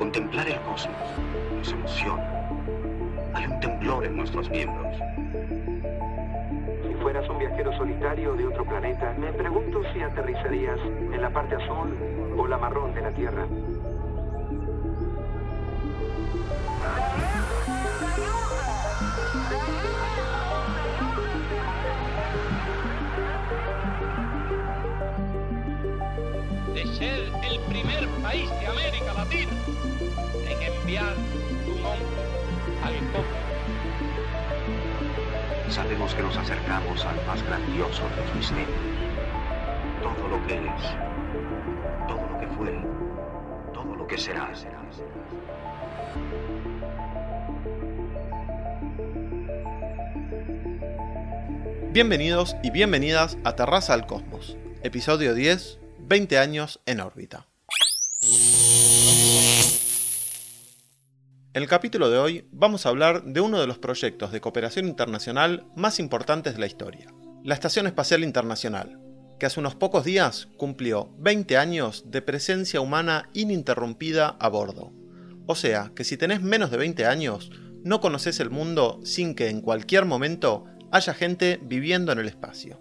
Contemplar el cosmos nos emociona. Hay un temblor en nuestros miembros. Si fueras un viajero solitario de otro planeta, me pregunto si aterrizarías en la parte azul o la marrón de la Tierra. Enviar un hombre al. Sabemos que nos acercamos al más grandioso de los misterios. Todo lo que es, todo lo que fue, todo lo que será. Bienvenidos y bienvenidas a Terraza al Cosmos, episodio 10, 20 años en órbita. En el capítulo de hoy vamos a hablar de uno de los proyectos de cooperación internacional más importantes de la historia, la Estación Espacial Internacional, que hace unos pocos días cumplió 20 años de presencia humana ininterrumpida a bordo. O sea, que si tenés menos de 20 años, no conoces el mundo sin que en cualquier momento haya gente viviendo en el espacio.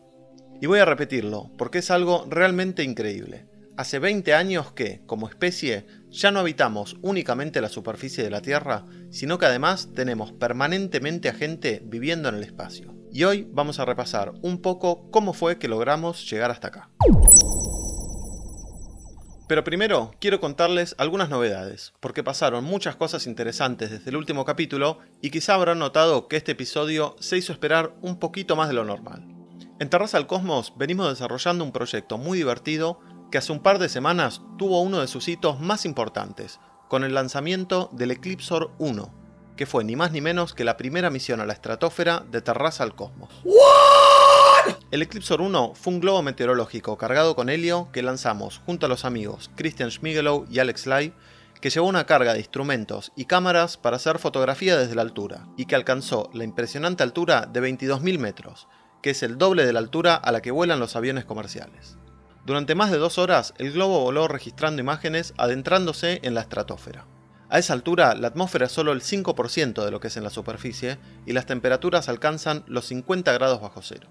Y voy a repetirlo, porque es algo realmente increíble. Hace 20 años que, como especie, ya no habitamos únicamente la superficie de la Tierra, sino que además tenemos permanentemente a gente viviendo en el espacio. Y hoy vamos a repasar un poco cómo fue que logramos llegar hasta acá. Pero primero quiero contarles algunas novedades, porque pasaron muchas cosas interesantes desde el último capítulo y quizá habrán notado que este episodio se hizo esperar un poquito más de lo normal. En Terraza al Cosmos venimos desarrollando un proyecto muy divertido que hace un par de semanas tuvo uno de sus hitos más importantes, con el lanzamiento del Eclipsor 1, que fue ni más ni menos que la primera misión a la estratosfera de Terraza al Cosmos. El Eclipsor 1 fue un globo meteorológico cargado con helio que lanzamos junto a los amigos Christian Schmigelow y Alex Lai, que llevó una carga de instrumentos y cámaras para hacer fotografía desde la altura, y que alcanzó la impresionante altura de 22.000 metros, que es el doble de la altura a la que vuelan los aviones comerciales. Durante más de dos horas, el globo voló registrando imágenes adentrándose en la estratosfera. A esa altura, la atmósfera es solo el 5% de lo que es en la superficie y las temperaturas alcanzan los 50 grados bajo cero.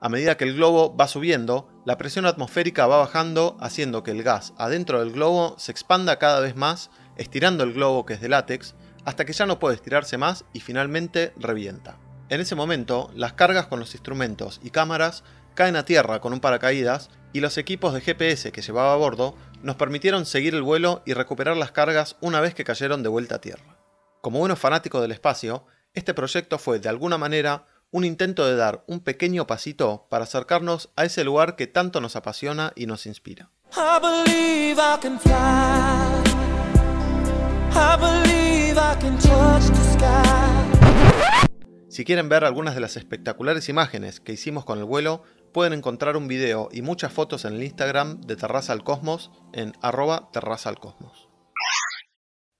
A medida que el globo va subiendo, la presión atmosférica va bajando, haciendo que el gas adentro del globo se expanda cada vez más, estirando el globo que es de látex, hasta que ya no puede estirarse más y finalmente revienta. En ese momento, las cargas con los instrumentos y cámaras caen a tierra con un paracaídas y los equipos de GPS que llevaba a bordo nos permitieron seguir el vuelo y recuperar las cargas una vez que cayeron de vuelta a tierra. Como buenos fanáticos del espacio, este proyecto fue de alguna manera un intento de dar un pequeño pasito para acercarnos a ese lugar que tanto nos apasiona y nos inspira. Si quieren ver algunas de las espectaculares imágenes que hicimos con el vuelo, pueden encontrar un video y muchas fotos en el Instagram de Terraza al Cosmos en arroba Terraza al Cosmos.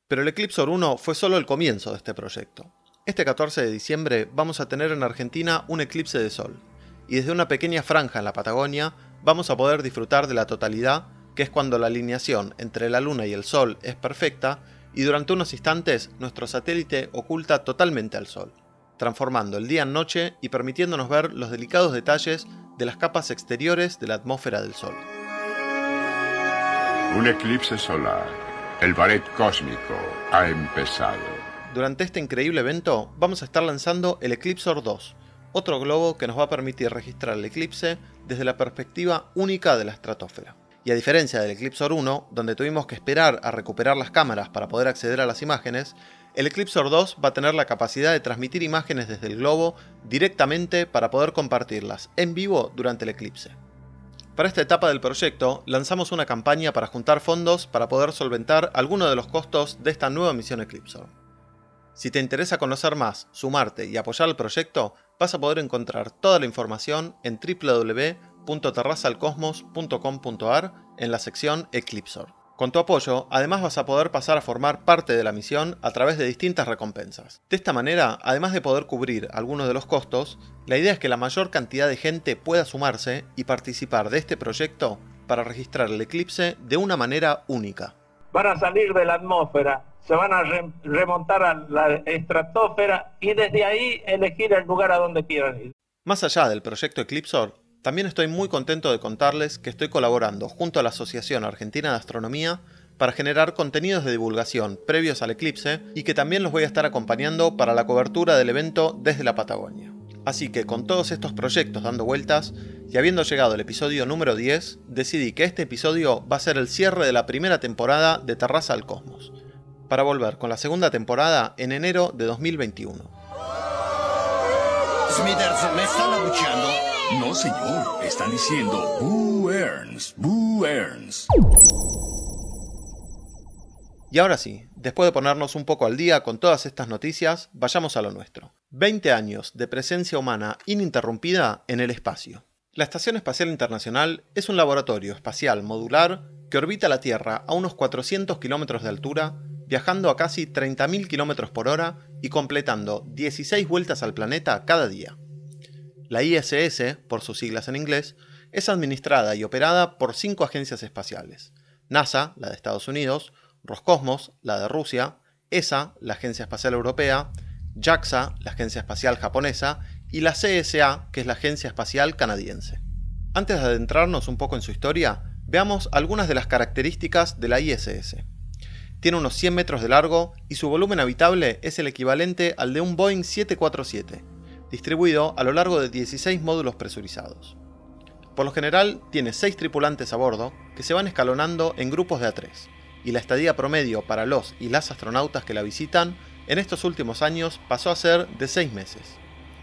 Pero el Eclipsor 1 fue solo el comienzo de este proyecto. Este 14 de diciembre vamos a tener en Argentina un eclipse de sol, y desde una pequeña franja en la Patagonia vamos a poder disfrutar de la totalidad, que es cuando la alineación entre la Luna y el Sol es perfecta, y durante unos instantes nuestro satélite oculta totalmente al Sol, transformando el día en noche y permitiéndonos ver los delicados detalles de las capas exteriores de la atmósfera del Sol. Un eclipse solar. El ballet cósmico ha empezado. Durante este increíble evento vamos a estar lanzando el Eclipsor 2, otro globo que nos va a permitir registrar el eclipse desde la perspectiva única de la estratosfera. Y a diferencia del Eclipsor 1, donde tuvimos que esperar a recuperar las cámaras para poder acceder a las imágenes, el Eclipsor 2 va a tener la capacidad de transmitir imágenes desde el globo directamente para poder compartirlas en vivo durante el eclipse. Para esta etapa del proyecto, lanzamos una campaña para juntar fondos para poder solventar algunos de los costos de esta nueva misión Eclipsor. Si te interesa conocer más, sumarte y apoyar el proyecto, vas a poder encontrar toda la información en www.terrazalcosmos.com.ar en la sección Eclipsor. Con tu apoyo, además vas a poder pasar a formar parte de la misión a través de distintas recompensas. De esta manera, además de poder cubrir algunos de los costos, la idea es que la mayor cantidad de gente pueda sumarse y participar de este proyecto para registrar el eclipse de una manera única. Van a salir de la atmósfera se van a remontar a la estratosfera y desde ahí elegir el lugar a donde quieran ir. Más allá del proyecto Eclipsor, también estoy muy contento de contarles que estoy colaborando junto a la Asociación Argentina de Astronomía para generar contenidos de divulgación previos al eclipse y que también los voy a estar acompañando para la cobertura del evento desde la Patagonia. Así que con todos estos proyectos dando vueltas y habiendo llegado el episodio número 10, decidí que este episodio va a ser el cierre de la primera temporada de Terraza al Cosmos, para volver con la segunda temporada en enero de 2021. Smithers, ¿me están abucheando? No, señor. Están diciendo Boo Earns, Boo Earns. Y ahora sí, después de ponernos un poco al día con todas estas noticias, vayamos a lo nuestro. 20 años de presencia humana ininterrumpida en el espacio. La Estación Espacial Internacional es un laboratorio espacial modular que orbita la Tierra a unos 400 kilómetros de altura, viajando a casi 30.000 kilómetros por hora y completando 16 vueltas al planeta cada día. La ISS, por sus siglas en inglés, es administrada y operada por cinco agencias espaciales. NASA, la de Estados Unidos, Roscosmos, la de Rusia, ESA, la Agencia Espacial Europea, JAXA, la Agencia Espacial Japonesa, y la CSA, que es la Agencia Espacial Canadiense. Antes de adentrarnos un poco en su historia, veamos algunas de las características de la ISS. Tiene unos 100 metros de largo y su volumen habitable es el equivalente al de un Boeing 747, distribuido a lo largo de 16 módulos presurizados. Por lo general, tiene 6 tripulantes a bordo que se van escalonando en grupos de A3 y la estadía promedio para los y las astronautas que la visitan en estos últimos años pasó a ser de 6 meses.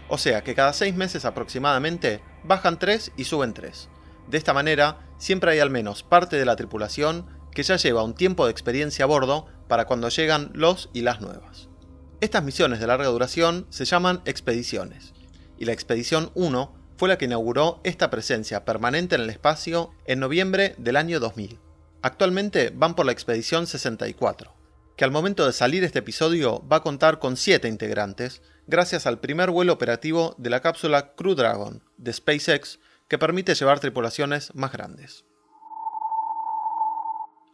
O sea que cada 6 meses aproximadamente bajan 3 y suben 3. De esta manera, siempre hay al menos parte de la tripulación que ya lleva un tiempo de experiencia a bordo para cuando llegan los y las nuevas. Estas misiones de larga duración se llaman expediciones, y la expedición 1 fue la que inauguró esta presencia permanente en el espacio en noviembre del año 2000. Actualmente van por la expedición 64, que al momento de salir este episodio va a contar con 7 integrantes, gracias al primer vuelo operativo de la cápsula Crew Dragon de SpaceX, que permite llevar tripulaciones más grandes.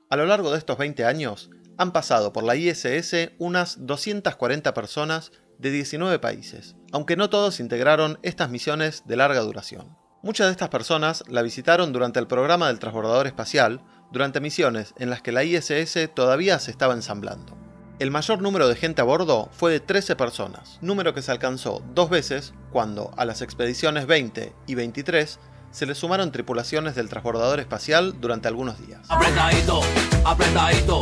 A lo largo de estos 20 años, han pasado por la ISS unas 240 personas de 19 países, aunque no todos integraron estas misiones de larga duración. Muchas de estas personas la visitaron durante el programa del transbordador espacial, durante misiones en las que la ISS todavía se estaba ensamblando. El mayor número de gente a bordo fue de 13 personas, número que se alcanzó dos veces cuando a las expediciones 20 y 23 se le sumaron tripulaciones del transbordador espacial durante algunos días. Apretadito, apretadito,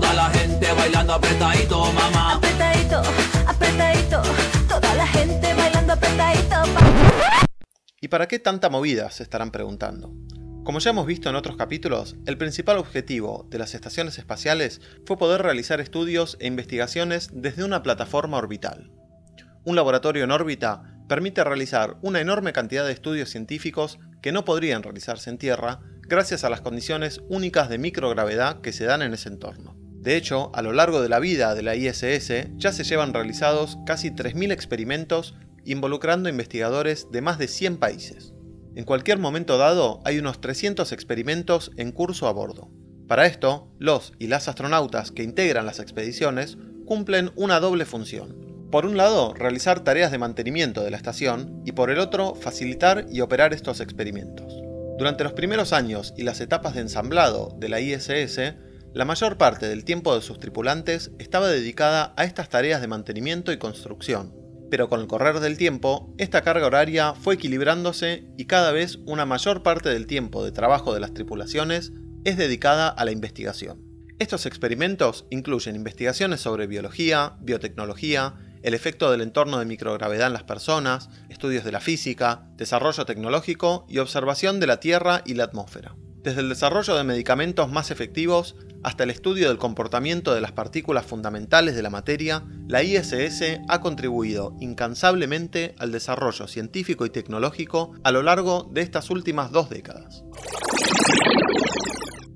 toda la gente bailando apretadito, mamá. Apretadito, apretadito, toda la gente bailando apretadito. ¿Y para qué tanta movida? se estarán preguntando. Como ya hemos visto en otros capítulos, el principal objetivo de las estaciones espaciales fue poder realizar estudios e investigaciones desde una plataforma orbital. Un laboratorio en órbita permite realizar una enorme cantidad de estudios científicos que no podrían realizarse en Tierra gracias a las condiciones únicas de microgravedad que se dan en ese entorno. De hecho, a lo largo de la vida de la ISS ya se llevan realizados casi 3.000 experimentos involucrando investigadores de más de 100 países. En cualquier momento dado hay unos 300 experimentos en curso a bordo. Para esto, los y las astronautas que integran las expediciones cumplen una doble función. Por un lado, realizar tareas de mantenimiento de la estación y por el otro, facilitar y operar estos experimentos. Durante los primeros años y las etapas de ensamblado de la ISS, la mayor parte del tiempo de sus tripulantes estaba dedicada a estas tareas de mantenimiento y construcción, pero con el correr del tiempo, esta carga horaria fue equilibrándose y cada vez una mayor parte del tiempo de trabajo de las tripulaciones es dedicada a la investigación. Estos experimentos incluyen investigaciones sobre biología, biotecnología, el efecto del entorno de microgravedad en las personas, estudios de la física, desarrollo tecnológico y observación de la Tierra y la atmósfera. Desde el desarrollo de medicamentos más efectivos hasta el estudio del comportamiento de las partículas fundamentales de la materia, la ISS ha contribuido incansablemente al desarrollo científico y tecnológico a lo largo de estas últimas dos décadas.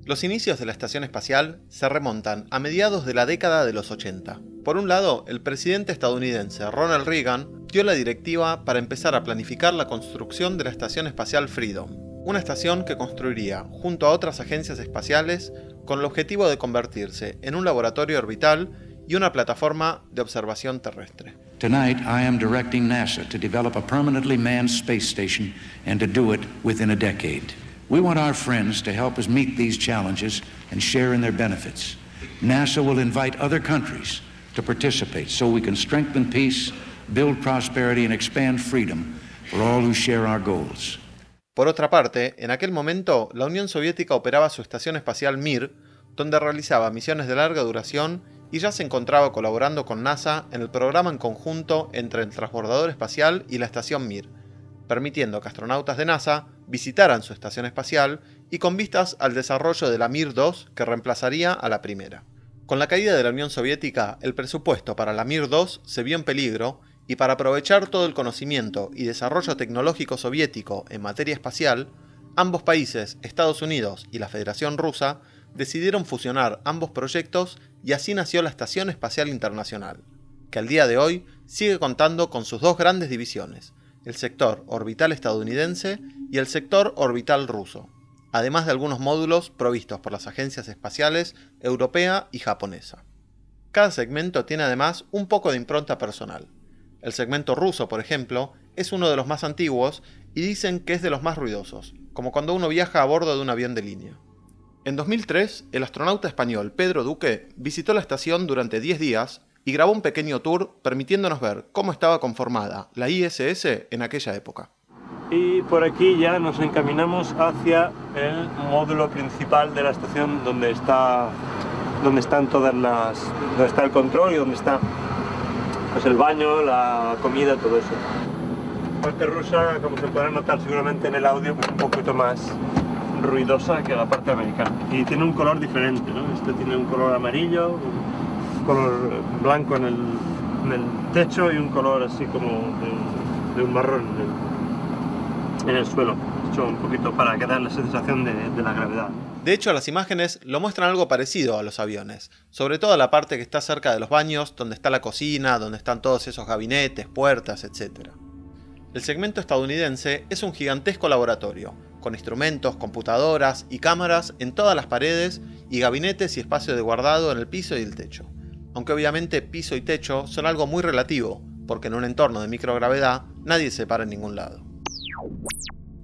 Los inicios de la estación espacial se remontan a mediados de la década de los 80. Por un lado, el presidente estadounidense Ronald Reagan dio la directiva para empezar a planificar la construcción de la estación espacial Freedom, una estación que construiría, junto a otras agencias espaciales, con el objetivo de convertirse en un laboratorio orbital y una plataforma de observación terrestre. Tonight, I am directing NASA to develop a permanently manned space station and to do it within a decade. We want our friends to help us meet these challenges and share in their benefits. NASA will invite other countries to participate so we can strengthen peace, build prosperity, and expand freedom for all who share our goals. Por otra parte, en aquel momento, la Unión Soviética operaba su estación espacial Mir, donde realizaba misiones de larga duración y ya se encontraba colaborando con NASA en el programa en conjunto entre el transbordador espacial y la estación Mir, permitiendo que astronautas de NASA visitaran su estación espacial y con vistas al desarrollo de la Mir 2 que reemplazaría a la primera. Con la caída de la Unión Soviética, el presupuesto para la Mir 2 se vio en peligro y para aprovechar todo el conocimiento y desarrollo tecnológico soviético en materia espacial, ambos países, Estados Unidos y la Federación Rusa, decidieron fusionar ambos proyectos y así nació la Estación Espacial Internacional, que al día de hoy sigue contando con sus dos grandes divisiones, el sector orbital estadounidense y el sector orbital ruso, además de algunos módulos provistos por las agencias espaciales europea y japonesa. Cada segmento tiene además un poco de impronta personal. El segmento ruso, por ejemplo, es uno de los más antiguos y dicen que es de los más ruidosos, como cuando uno viaja a bordo de un avión de línea. En 2003, el astronauta español Pedro Duque visitó la estación durante 10 días y grabó un pequeño tour permitiéndonos ver cómo estaba conformada la ISS en aquella época. Y por aquí ya nos encaminamos hacia el módulo principal de la estación donde está donde están todas las donde está el control y donde está pues el baño, la comida, todo eso. La parte rusa, como se podrá notar seguramente en el audio, pues un poquito más ruidosa que la parte americana. Y tiene un color diferente, ¿no? Este tiene un color amarillo, un color blanco en el, techo y un color así como de, un marrón en el, en el, suelo. Hecho un poquito para que la sensación de la gravedad. De hecho, las imágenes lo muestran algo parecido a los aviones, sobre todo la parte que está cerca de los baños, donde está la cocina, donde están todos esos gabinetes, puertas, etc. El segmento estadounidense es un gigantesco laboratorio, con instrumentos, computadoras y cámaras en todas las paredes y gabinetes y espacio de guardado en el piso y el techo. Aunque obviamente piso y techo son algo muy relativo, porque en un entorno de microgravedad nadie se para en ningún lado.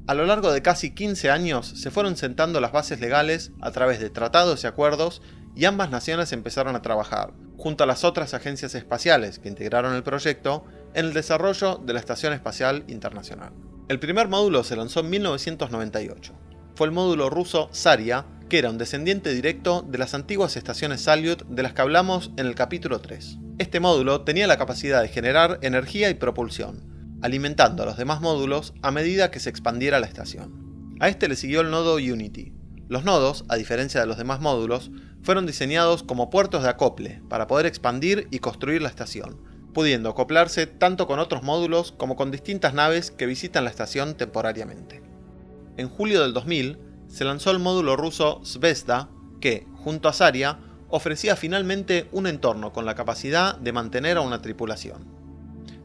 A lo largo de casi 15 años se fueron sentando las bases legales a través de tratados y acuerdos y ambas naciones empezaron a trabajar, junto a las otras agencias espaciales que integraron el proyecto, en el desarrollo de la Estación Espacial Internacional. El primer módulo se lanzó en 1998. Fue el módulo ruso Saria, que era un descendiente directo de las antiguas estaciones Salyut de las que hablamos en el capítulo 3. Este módulo tenía la capacidad de generar energía y propulsión, alimentando a los demás módulos a medida que se expandiera la estación. A este le siguió el nodo Unity. Los nodos, a diferencia de los demás módulos, fueron diseñados como puertos de acople para poder expandir y construir la estación, pudiendo acoplarse tanto con otros módulos como con distintas naves que visitan la estación temporariamente. En julio del 2000 se lanzó el módulo ruso Zvezda, que, junto a Saria, ofrecía finalmente un entorno con la capacidad de mantener a una tripulación.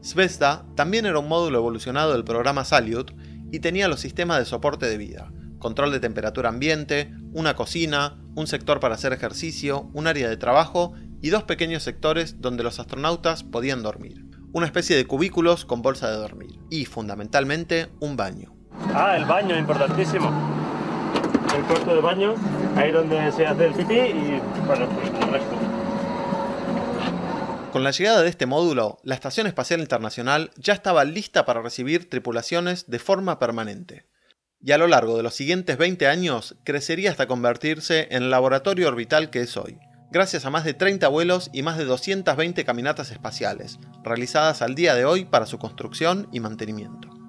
Zvezda también era un módulo evolucionado del programa Salyut y tenía los sistemas de soporte de vida, control de temperatura ambiente, una cocina, un sector para hacer ejercicio, un área de trabajo y dos pequeños sectores donde los astronautas podían dormir. Una especie de cubículos con bolsa de dormir y, fundamentalmente, un baño. Ah, el baño, importantísimo. El cuarto de baño, ahí donde se hace el pipí y, bueno, el resto. Con la llegada de este módulo, la Estación Espacial Internacional ya estaba lista para recibir tripulaciones de forma permanente. Y a lo largo de los siguientes 20 años crecería hasta convertirse en el laboratorio orbital que es hoy, gracias a más de 30 vuelos y más de 220 caminatas espaciales, realizadas al día de hoy para su construcción y mantenimiento.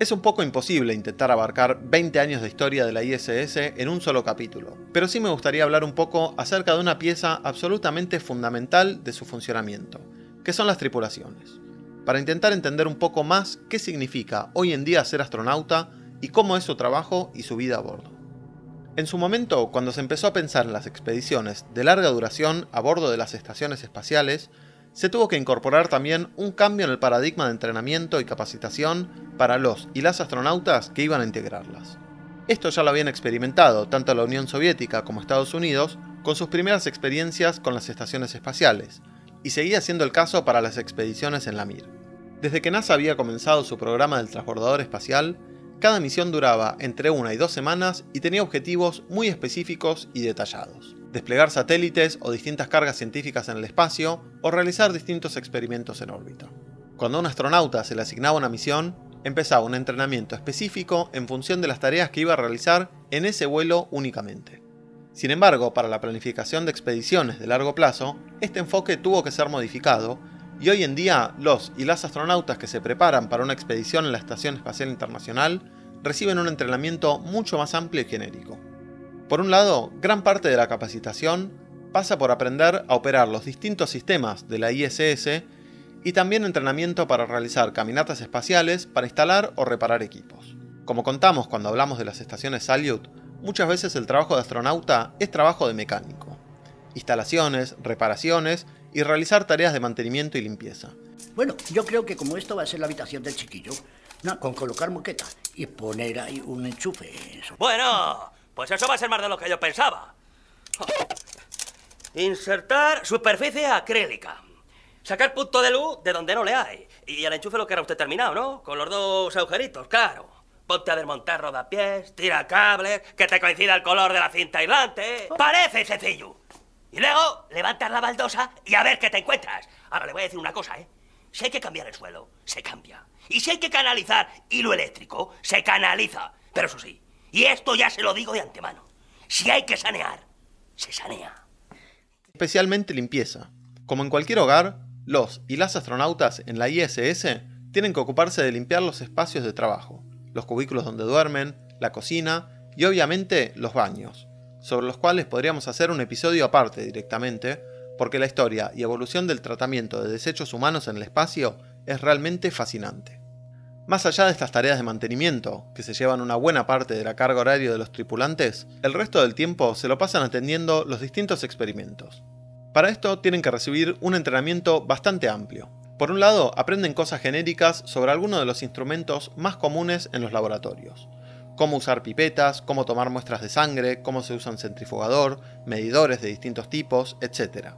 Es un poco imposible intentar abarcar 20 años de historia de la ISS en un solo capítulo, pero sí me gustaría hablar un poco acerca de una pieza absolutamente fundamental de su funcionamiento, que son las tripulaciones, para intentar entender un poco más qué significa hoy en día ser astronauta y cómo es su trabajo y su vida a bordo. En su momento, cuando se empezó a pensar en las expediciones de larga duración a bordo de las estaciones espaciales, se tuvo que incorporar también un cambio en el paradigma de entrenamiento y capacitación para los y las astronautas que iban a integrarlas. Esto ya lo habían experimentado tanto la Unión Soviética como Estados Unidos con sus primeras experiencias con las estaciones espaciales, y seguía siendo el caso para las expediciones en la Mir. Desde que NASA había comenzado su programa del transbordador espacial, cada misión duraba entre una y dos semanas y tenía objetivos muy específicos y detallados. Desplegar satélites o distintas cargas científicas en el espacio o realizar distintos experimentos en órbita. Cuando a un astronauta se le asignaba una misión, empezaba un entrenamiento específico en función de las tareas que iba a realizar en ese vuelo únicamente. Sin embargo, para la planificación de expediciones de largo plazo, este enfoque tuvo que ser modificado y hoy en día los y las astronautas que se preparan para una expedición en la Estación Espacial Internacional reciben un entrenamiento mucho más amplio y genérico. Por un lado, gran parte de la capacitación pasa por aprender a operar los distintos sistemas de la ISS y también entrenamiento para realizar caminatas espaciales para instalar o reparar equipos. Como contamos cuando hablamos de las estaciones Salyut, muchas veces el trabajo de astronauta es trabajo de mecánico. Instalaciones, reparaciones y realizar tareas de mantenimiento y limpieza. Bueno, yo creo que como esto va a ser la habitación del chiquillo, con colocar moqueta y poner ahí un enchufe. Bueno, pues eso va a ser más de lo que yo pensaba. Insertar superficie acrílica. Sacar punto de luz de donde no le hay. Y el enchufe lo que era usted terminado, ¿no? Con los dos agujeritos, claro. Ponte a desmontar rodapiés, tira cables, que te coincida el color de la cinta aislante. Parece sencillo. Y luego levantas la baldosa y a ver qué te encuentras. Ahora le voy a decir una cosa, ¿eh? Si hay que cambiar el suelo, se cambia. Y si hay que canalizar hilo eléctrico, se canaliza. Pero eso sí, y esto ya se lo digo de antemano. Si hay que sanear, se sanea. Especialmente limpieza. Como en cualquier hogar, los y las astronautas en la ISS tienen que ocuparse de limpiar los espacios de trabajo, los cubículos donde duermen, la cocina y obviamente los baños, sobre los cuales podríamos hacer un episodio aparte directamente, porque la historia y evolución del tratamiento de desechos humanos en el espacio es realmente fascinante. Más allá de estas tareas de mantenimiento, que se llevan una buena parte de la carga horaria de los tripulantes, el resto del tiempo se lo pasan atendiendo los distintos experimentos. Para esto tienen que recibir un entrenamiento bastante amplio. Por un lado, aprenden cosas genéricas sobre algunos de los instrumentos más comunes en los laboratorios. Cómo usar pipetas, cómo tomar muestras de sangre, cómo se usa un centrifugador, medidores de distintos tipos, etc.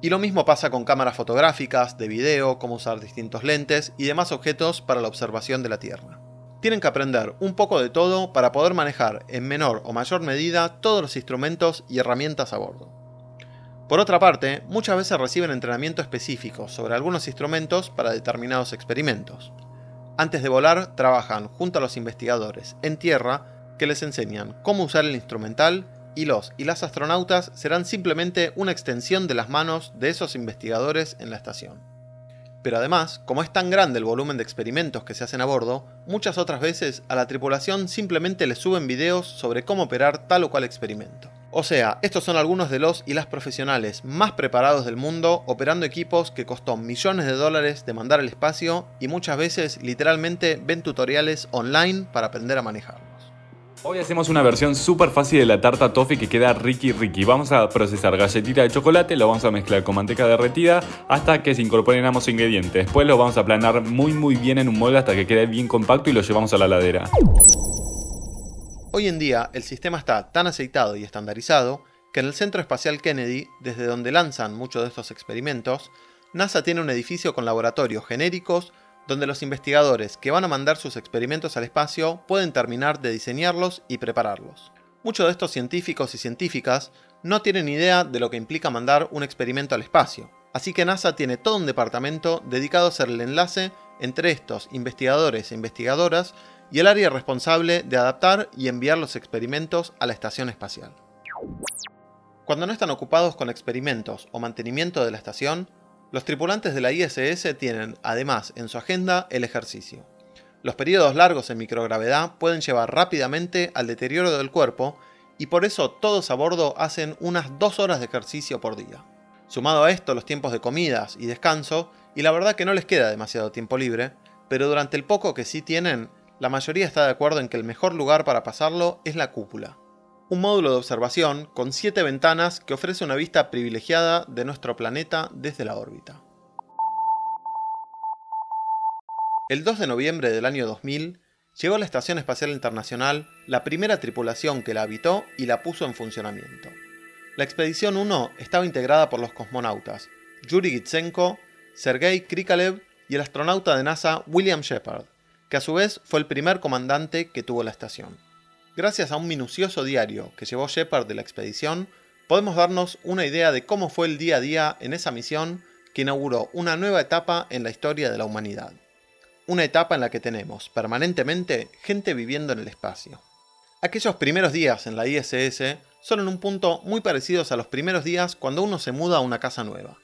Y lo mismo pasa con cámaras fotográficas, de video, cómo usar distintos lentes y demás objetos para la observación de la Tierra. Tienen que aprender un poco de todo para poder manejar en menor o mayor medida todos los instrumentos y herramientas a bordo. Por otra parte, muchas veces reciben entrenamiento específico sobre algunos instrumentos para determinados experimentos. Antes de volar, trabajan junto a los investigadores en tierra que les enseñan cómo usar el instrumental y los y las astronautas serán simplemente una extensión de las manos de esos investigadores en la estación. Pero además, como es tan grande el volumen de experimentos que se hacen a bordo, muchas otras veces a la tripulación simplemente les suben videos sobre cómo operar tal o cual experimento. O sea, estos son algunos de los y las profesionales más preparados del mundo operando equipos que costó millones de dólares de mandar al espacio y muchas veces literalmente ven tutoriales online para aprender a manejarlos. Hoy hacemos una versión súper fácil de la tarta toffee que queda ricky ricky. Vamos a procesar galletita de chocolate, lo vamos a mezclar con manteca derretida hasta que se incorporen ambos ingredientes. Después lo vamos a aplanar muy muy bien en un molde hasta que quede bien compacto y lo llevamos a la ladera. Hoy en día el sistema está tan aceitado y estandarizado que en el Centro Espacial Kennedy, desde donde lanzan muchos de estos experimentos, NASA tiene un edificio con laboratorios genéricos donde los investigadores que van a mandar sus experimentos al espacio pueden terminar de diseñarlos y prepararlos. Muchos de estos científicos y científicas no tienen idea de lo que implica mandar un experimento al espacio, así que NASA tiene todo un departamento dedicado a hacer el enlace entre estos investigadores e investigadoras y el área responsable de adaptar y enviar los experimentos a la estación espacial. Cuando no están ocupados con experimentos o mantenimiento de la estación, los tripulantes de la ISS tienen, además, en su agenda el ejercicio. Los periodos largos en microgravedad pueden llevar rápidamente al deterioro del cuerpo y por eso todos a bordo hacen unas dos horas de ejercicio por día. Sumado a esto los tiempos de comidas y descanso, y la verdad que no les queda demasiado tiempo libre, pero durante el poco que sí tienen, la mayoría está de acuerdo en que el mejor lugar para pasarlo es la cúpula. Un módulo de observación con 7 ventanas que ofrece una vista privilegiada de nuestro planeta desde la órbita. El 2 de noviembre del año 2000 llegó a la Estación Espacial Internacional la primera tripulación que la habitó y la puso en funcionamiento. La expedición 1 estaba integrada por los cosmonautas Yuri Gitsenko, Sergei Krikalev y el astronauta de NASA William Shepard, que a su vez fue el primer comandante que tuvo la estación. Gracias a un minucioso diario que llevó Shepard de la expedición, podemos darnos una idea de cómo fue el día a día en esa misión que inauguró una nueva etapa en la historia de la humanidad. Una etapa en la que tenemos permanentemente gente viviendo en el espacio. Aquellos primeros días en la ISS son en un punto muy parecidos a los primeros días cuando uno se muda a una casa nueva.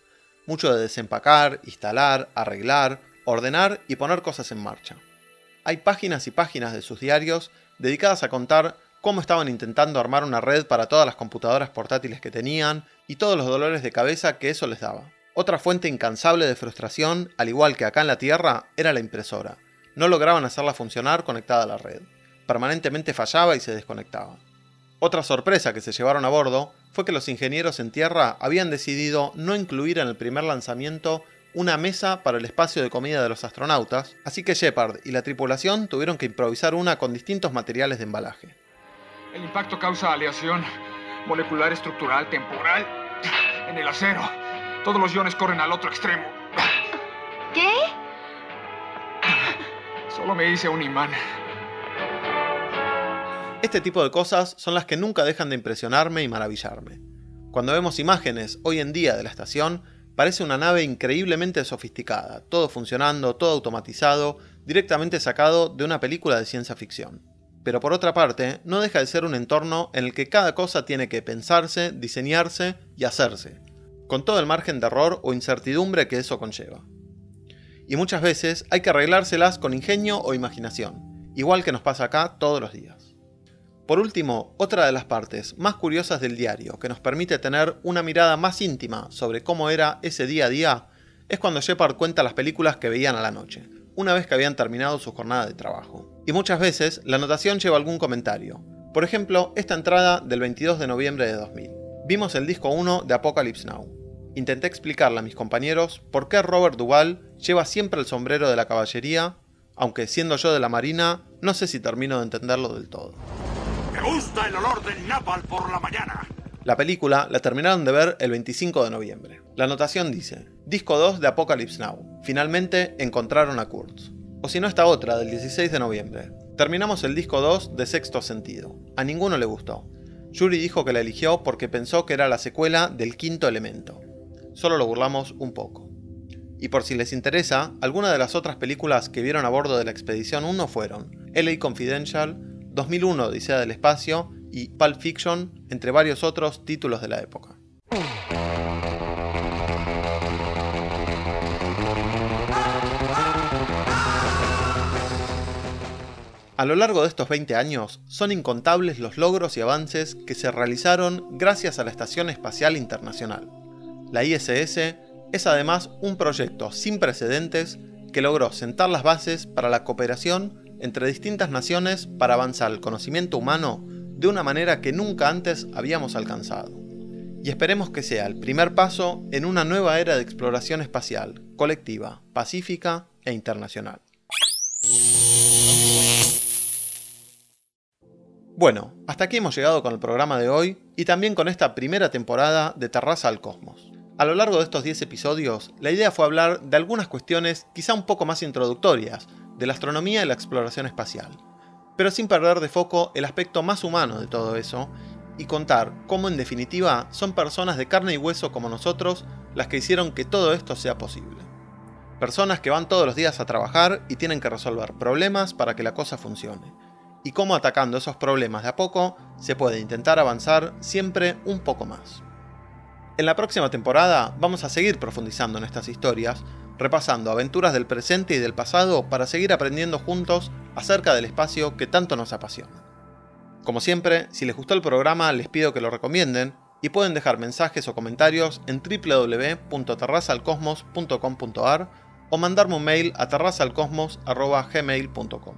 Mucho de desempacar, instalar, arreglar, ordenar y poner cosas en marcha. Hay páginas y páginas de sus diarios dedicadas a contar cómo estaban intentando armar una red para todas las computadoras portátiles que tenían y todos los dolores de cabeza que eso les daba. Otra fuente incansable de frustración, al igual que acá en la Tierra, era la impresora. No lograban hacerla funcionar conectada a la red. Permanentemente fallaba y se desconectaba. Otra sorpresa que se llevaron a bordo fue que los ingenieros en tierra habían decidido no incluir en el primer lanzamiento una mesa para el espacio de comida de los astronautas, así que Shepard y la tripulación tuvieron que improvisar una con distintos materiales de embalaje. El impacto causa aleación molecular, estructural, temporal en el acero. Todos los iones corren al otro extremo. ¿Qué? Solo me hice un imán. Este tipo de cosas son las que nunca dejan de impresionarme y maravillarme. Cuando vemos imágenes hoy en día de la estación, Parece una nave increíblemente sofisticada, todo funcionando, todo automatizado, directamente sacado de una película de ciencia ficción. Pero por otra parte, no deja de ser un entorno en el que cada cosa tiene que pensarse, diseñarse y hacerse, con todo el margen de error o incertidumbre que eso conlleva. Y muchas veces hay que arreglárselas con ingenio o imaginación, igual que nos pasa acá todos los días. Por último, otra de las partes más curiosas del diario que nos permite tener una mirada más íntima sobre cómo era ese día a día es cuando Shepard cuenta las películas que veían a la noche, una vez que habían terminado su jornada de trabajo. Y muchas veces la anotación lleva algún comentario. Por ejemplo, esta entrada del 22 de noviembre de 2000. Vimos el disco 1 de Apocalypse Now. Intenté explicarle a mis compañeros por qué Robert Duvall lleva siempre el sombrero de la caballería, aunque siendo yo de la marina, no sé si termino de entenderlo del todo. Me gusta el olor del napal por la mañana. La película la terminaron de ver el 25 de noviembre. La anotación dice, disco 2 de Apocalypse Now. Finalmente encontraron a Kurtz. O si no esta otra, del 16 de noviembre. Terminamos el disco 2 de Sexto Sentido. A ninguno le gustó. Yuri dijo que la eligió porque pensó que era la secuela del quinto elemento. Solo lo burlamos un poco. Y por si les interesa, algunas de las otras películas que vieron a bordo de la Expedición 1 fueron LA Confidential, 2001 Odisea del Espacio y Pulp Fiction, entre varios otros títulos de la época. A lo largo de estos 20 años, son incontables los logros y avances que se realizaron gracias a la Estación Espacial Internacional. La ISS es además un proyecto sin precedentes que logró sentar las bases para la cooperación entre distintas naciones para avanzar el conocimiento humano de una manera que nunca antes habíamos alcanzado. Y esperemos que sea el primer paso en una nueva era de exploración espacial, colectiva, pacífica e internacional. Bueno, hasta aquí hemos llegado con el programa de hoy y también con esta primera temporada de Terraza al Cosmos. A lo largo de estos 10 episodios, la idea fue hablar de algunas cuestiones quizá un poco más introductorias, de la astronomía y la exploración espacial, pero sin perder de foco el aspecto más humano de todo eso y contar cómo en definitiva son personas de carne y hueso como nosotros las que hicieron que todo esto sea posible. Personas que van todos los días a trabajar y tienen que resolver problemas para que la cosa funcione. Y cómo atacando esos problemas de a poco se puede intentar avanzar siempre un poco más. En la próxima temporada vamos a seguir profundizando en estas historias repasando aventuras del presente y del pasado para seguir aprendiendo juntos acerca del espacio que tanto nos apasiona. Como siempre, si les gustó el programa les pido que lo recomienden y pueden dejar mensajes o comentarios en www.terrazalcosmos.com.ar o mandarme un mail a terrazalcosmos.gmail.com.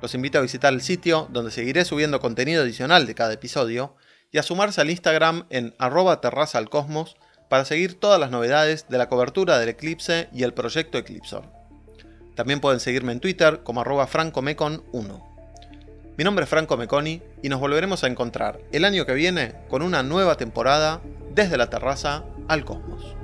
Los invito a visitar el sitio donde seguiré subiendo contenido adicional de cada episodio y a sumarse al Instagram en arroba terrazalcosmos para seguir todas las novedades de la cobertura del eclipse y el proyecto Eclipsor. También pueden seguirme en Twitter como arroba francomecon1. Mi nombre es Franco Meconi y nos volveremos a encontrar el año que viene con una nueva temporada desde la terraza al cosmos.